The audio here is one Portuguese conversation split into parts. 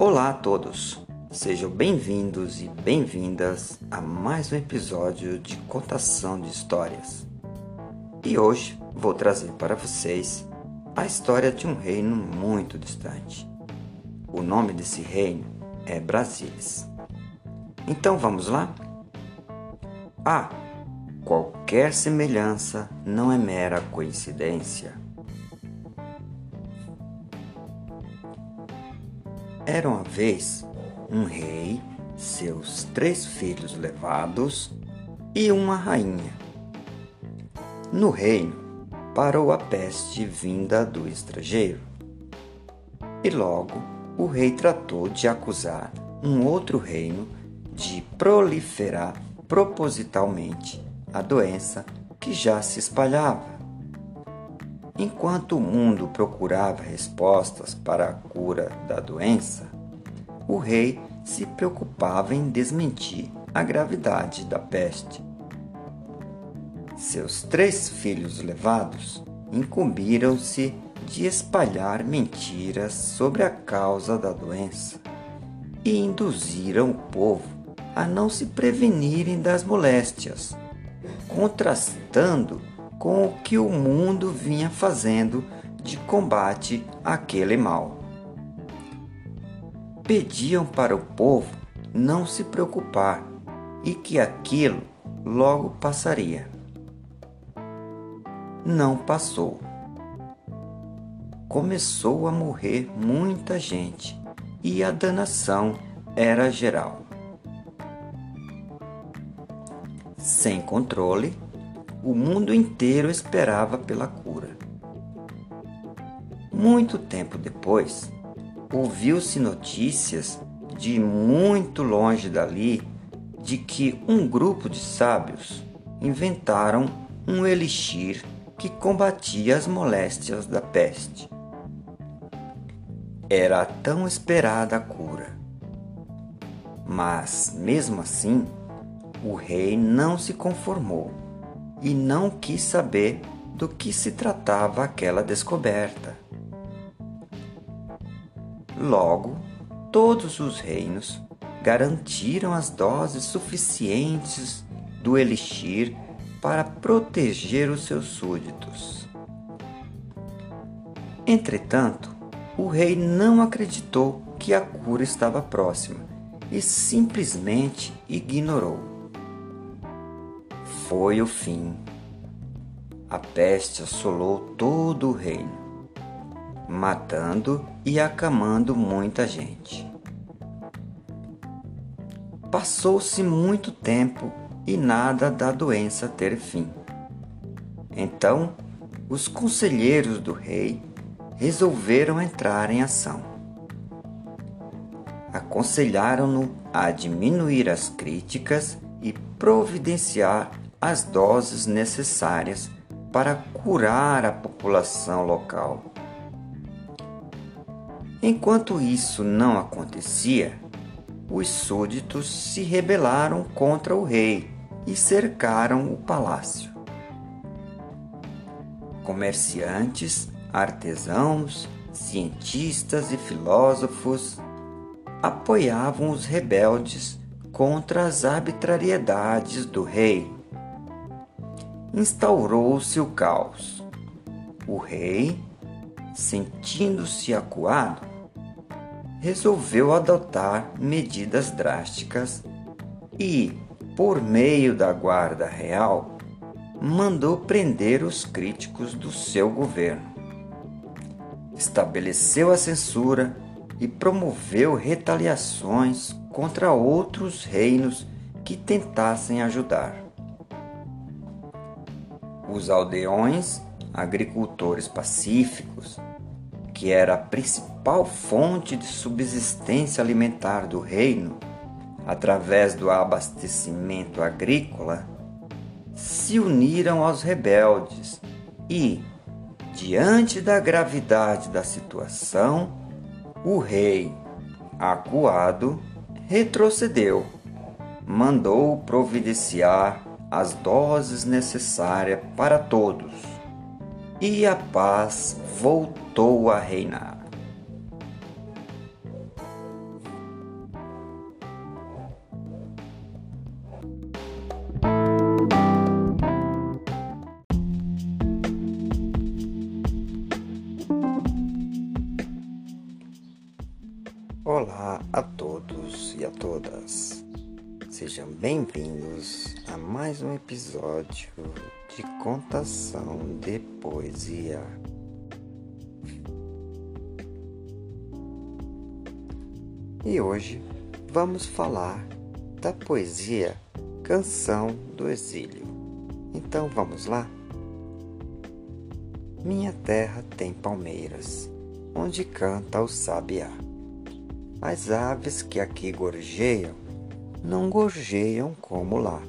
Olá a todos, sejam bem-vindos e bem-vindas a mais um episódio de contação de histórias. E hoje vou trazer para vocês a história de um reino muito distante. O nome desse reino é Brasília. Então vamos lá? Ah, qualquer semelhança não é mera coincidência. Era uma vez um rei, seus três filhos levados e uma rainha. No reino parou a peste vinda do estrangeiro. E logo o rei tratou de acusar um outro reino de proliferar propositalmente a doença que já se espalhava. Enquanto o mundo procurava respostas para a cura da doença, o rei se preocupava em desmentir a gravidade da peste. Seus três filhos levados incumbiram-se de espalhar mentiras sobre a causa da doença e induziram o povo a não se prevenirem das moléstias, contrastando com o que o mundo vinha fazendo de combate àquele mal. Pediam para o povo não se preocupar e que aquilo logo passaria. Não passou. Começou a morrer muita gente e a danação era geral. Sem controle, o mundo inteiro esperava pela cura. Muito tempo depois, ouviu-se notícias de muito longe dali de que um grupo de sábios inventaram um elixir que combatia as moléstias da peste. Era a tão esperada a cura. Mas, mesmo assim, o rei não se conformou e não quis saber do que se tratava aquela descoberta. Logo, todos os reinos garantiram as doses suficientes do elixir para proteger os seus súditos. Entretanto, o rei não acreditou que a cura estava próxima e simplesmente ignorou foi o fim. A peste assolou todo o reino, matando e acamando muita gente. Passou-se muito tempo e nada da doença ter fim. Então, os conselheiros do rei resolveram entrar em ação. Aconselharam-no a diminuir as críticas e providenciar as doses necessárias para curar a população local. Enquanto isso não acontecia, os súditos se rebelaram contra o rei e cercaram o palácio. Comerciantes, artesãos, cientistas e filósofos apoiavam os rebeldes contra as arbitrariedades do rei instaurou-se o caos. O rei, sentindo-se acuado, resolveu adotar medidas drásticas e, por meio da Guarda Real, mandou prender os críticos do seu governo. Estabeleceu a censura e promoveu retaliações contra outros reinos que tentassem ajudar. Os aldeões, agricultores pacíficos, que era a principal fonte de subsistência alimentar do reino, através do abastecimento agrícola, se uniram aos rebeldes e, diante da gravidade da situação, o rei, acuado, retrocedeu, mandou providenciar as doses necessárias para todos, e a paz voltou a reinar. Olá a todos e a todas. Sejam bem-vindos a mais um episódio de contação de poesia. E hoje vamos falar da poesia Canção do Exílio. Então vamos lá? Minha terra tem palmeiras, onde canta o sabiá. As aves que aqui gorjeiam não gorjeiam como lá.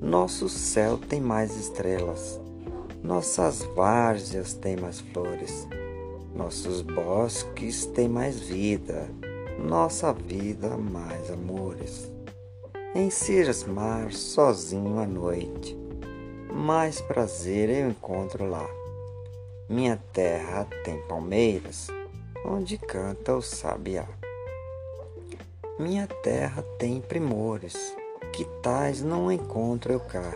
Nosso céu tem mais estrelas, nossas várzeas têm mais flores, nossos bosques têm mais vida, nossa vida mais amores. Em cismar sozinho à noite, mais prazer eu encontro lá. Minha terra tem palmeiras, onde canta o sabiá. Minha terra tem primores, que tais não encontro eu cá.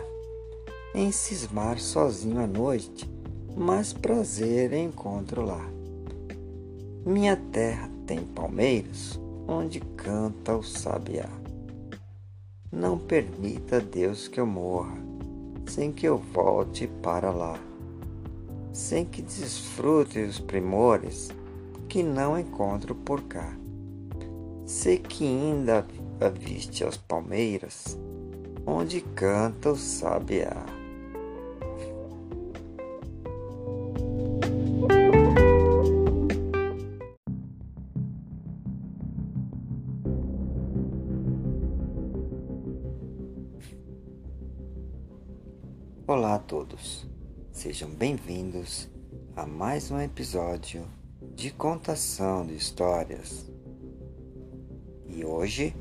Em cismar sozinho à noite, mais prazer encontro lá. Minha terra tem palmeiras, onde canta o sabiá. Não permita Deus que eu morra, sem que eu volte para lá, sem que desfrute os primores que não encontro por cá. Sei que ainda aviste as palmeiras, onde canta o sabiá. Olá a todos, sejam bem-vindos a mais um episódio de contação de histórias. E hoje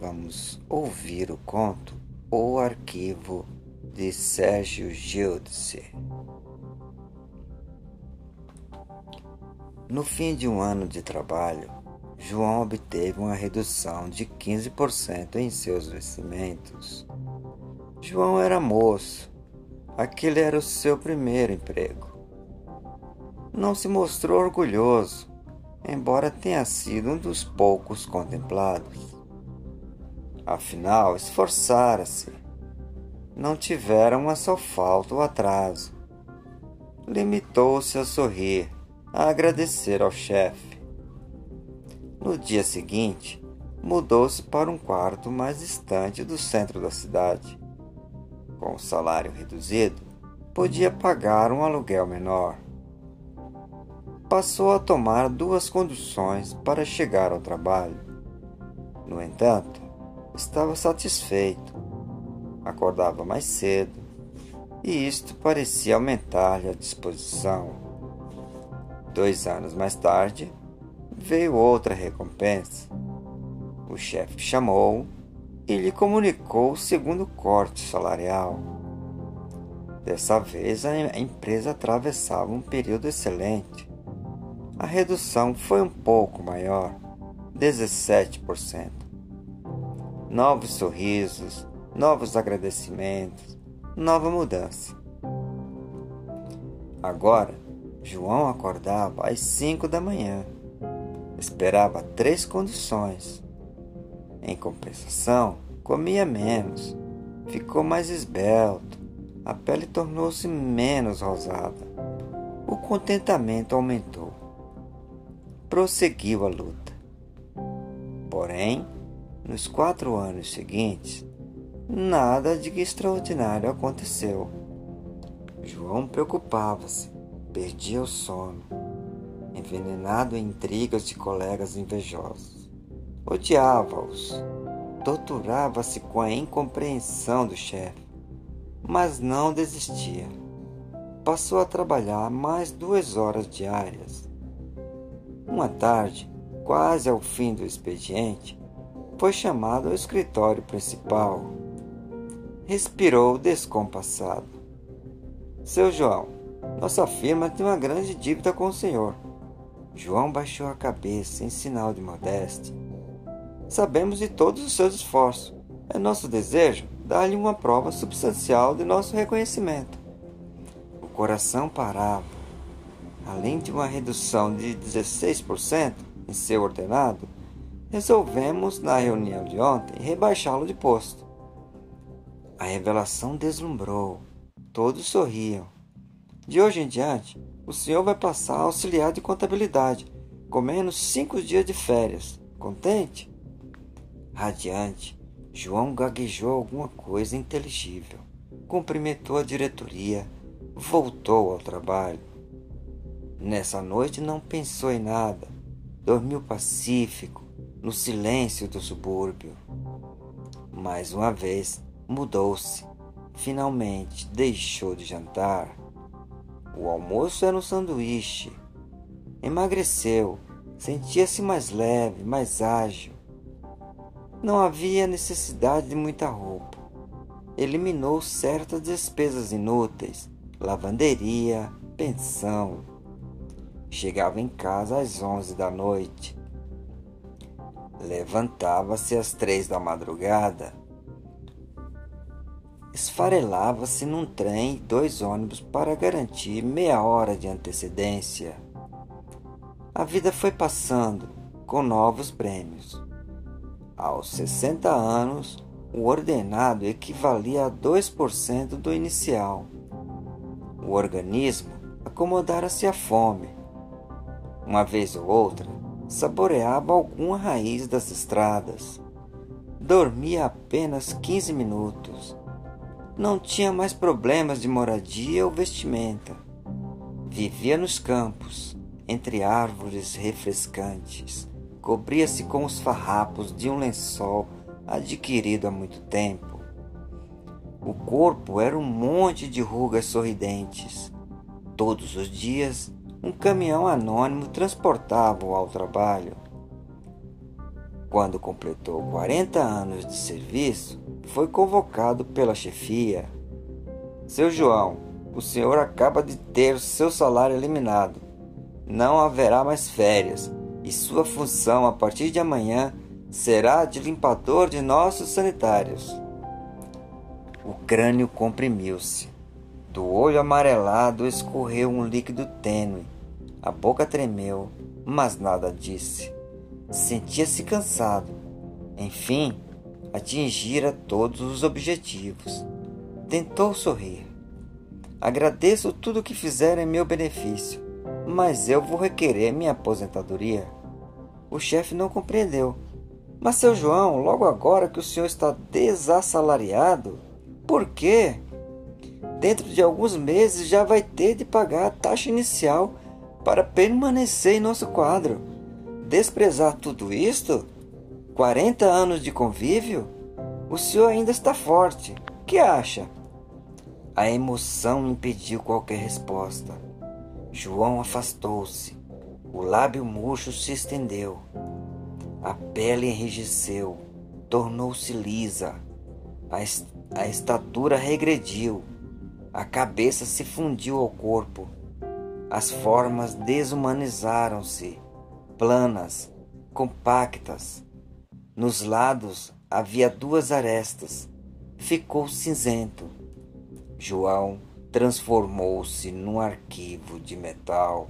vamos ouvir o conto O Arquivo de Sérgio Gildice. No fim de um ano de trabalho, João obteve uma redução de 15% em seus vestimentos. João era moço, aquele era o seu primeiro emprego. Não se mostrou orgulhoso embora tenha sido um dos poucos contemplados. Afinal, esforçara-se. Não tivera uma só falta ou atraso. Limitou-se a sorrir, a agradecer ao chefe. No dia seguinte, mudou-se para um quarto mais distante do centro da cidade. Com o salário reduzido, podia pagar um aluguel menor passou a tomar duas conduções para chegar ao trabalho. No entanto, estava satisfeito. Acordava mais cedo e isto parecia aumentar-lhe a disposição. Dois anos mais tarde, veio outra recompensa. O chefe chamou e lhe comunicou o segundo corte salarial. Dessa vez, a empresa atravessava um período excelente a redução foi um pouco maior, 17%. Novos sorrisos, novos agradecimentos, nova mudança. Agora, João acordava às 5 da manhã. Esperava três condições. Em compensação, comia menos, ficou mais esbelto, a pele tornou-se menos rosada. O contentamento aumentou prosseguiu a luta. Porém, nos quatro anos seguintes, nada de extraordinário aconteceu. João preocupava-se, perdia o sono, envenenado em intrigas de colegas invejosos. Odiava-os, torturava-se com a incompreensão do chefe, mas não desistia. Passou a trabalhar mais duas horas diárias uma tarde, quase ao fim do expediente, foi chamado ao escritório principal. Respirou descompassado. Seu João, nossa firma tem uma grande dívida com o senhor. João baixou a cabeça em sinal de modéstia. Sabemos de todos os seus esforços. É nosso desejo dar-lhe uma prova substancial de nosso reconhecimento. O coração parava além de uma redução de 16%, em seu ordenado, resolvemos, na reunião de ontem, rebaixá-lo de posto. A revelação deslumbrou. Todos sorriam. De hoje em diante, o senhor vai passar a auxiliar de contabilidade, com menos cinco dias de férias. Contente? Radiante, João gaguejou alguma coisa inteligível, cumprimentou a diretoria, voltou ao trabalho. Nessa noite não pensou em nada, dormiu pacífico, no silêncio do subúrbio. Mais uma vez mudou-se. Finalmente deixou de jantar. O almoço era um sanduíche. Emagreceu, sentia-se mais leve, mais ágil. Não havia necessidade de muita roupa. Eliminou certas despesas inúteis, lavanderia, pensão. Chegava em casa às onze da noite. Levantava-se às três da madrugada. Esfarelava-se num trem e dois ônibus para garantir meia hora de antecedência. A vida foi passando com novos prêmios. Aos 60 anos, o ordenado equivalia a 2% do inicial. O organismo acomodara-se à fome. Uma vez ou outra, saboreava alguma raiz das estradas. Dormia apenas 15 minutos. Não tinha mais problemas de moradia ou vestimenta. Vivia nos campos, entre árvores refrescantes cobria-se com os farrapos de um lençol adquirido há muito tempo. O corpo era um monte de rugas sorridentes. Todos os dias, um caminhão anônimo transportava-o ao trabalho. Quando completou 40 anos de serviço, foi convocado pela chefia. Seu João, o senhor acaba de ter seu salário eliminado. Não haverá mais férias e sua função a partir de amanhã será de limpador de nossos sanitários. O crânio comprimiu-se. Do olho amarelado escorreu um líquido tênue. A boca tremeu, mas nada disse. Sentia-se cansado. Enfim, atingira todos os objetivos. Tentou sorrir. Agradeço tudo o que fizeram em meu benefício mas eu vou requerer minha aposentadoria. O chefe não compreendeu. Mas, seu João, logo agora que o senhor está desassalariado, por quê? Dentro de alguns meses já vai ter de pagar a taxa inicial para permanecer em nosso quadro. Desprezar tudo isto? 40 anos de convívio? O senhor ainda está forte. Que acha? A emoção impediu qualquer resposta. João afastou-se. O lábio murcho se estendeu. A pele enrijeceu, tornou-se lisa. A, est a estatura regrediu. A cabeça se fundiu ao corpo. As formas desumanizaram-se, planas, compactas. Nos lados havia duas arestas. Ficou cinzento. João transformou-se num arquivo de metal.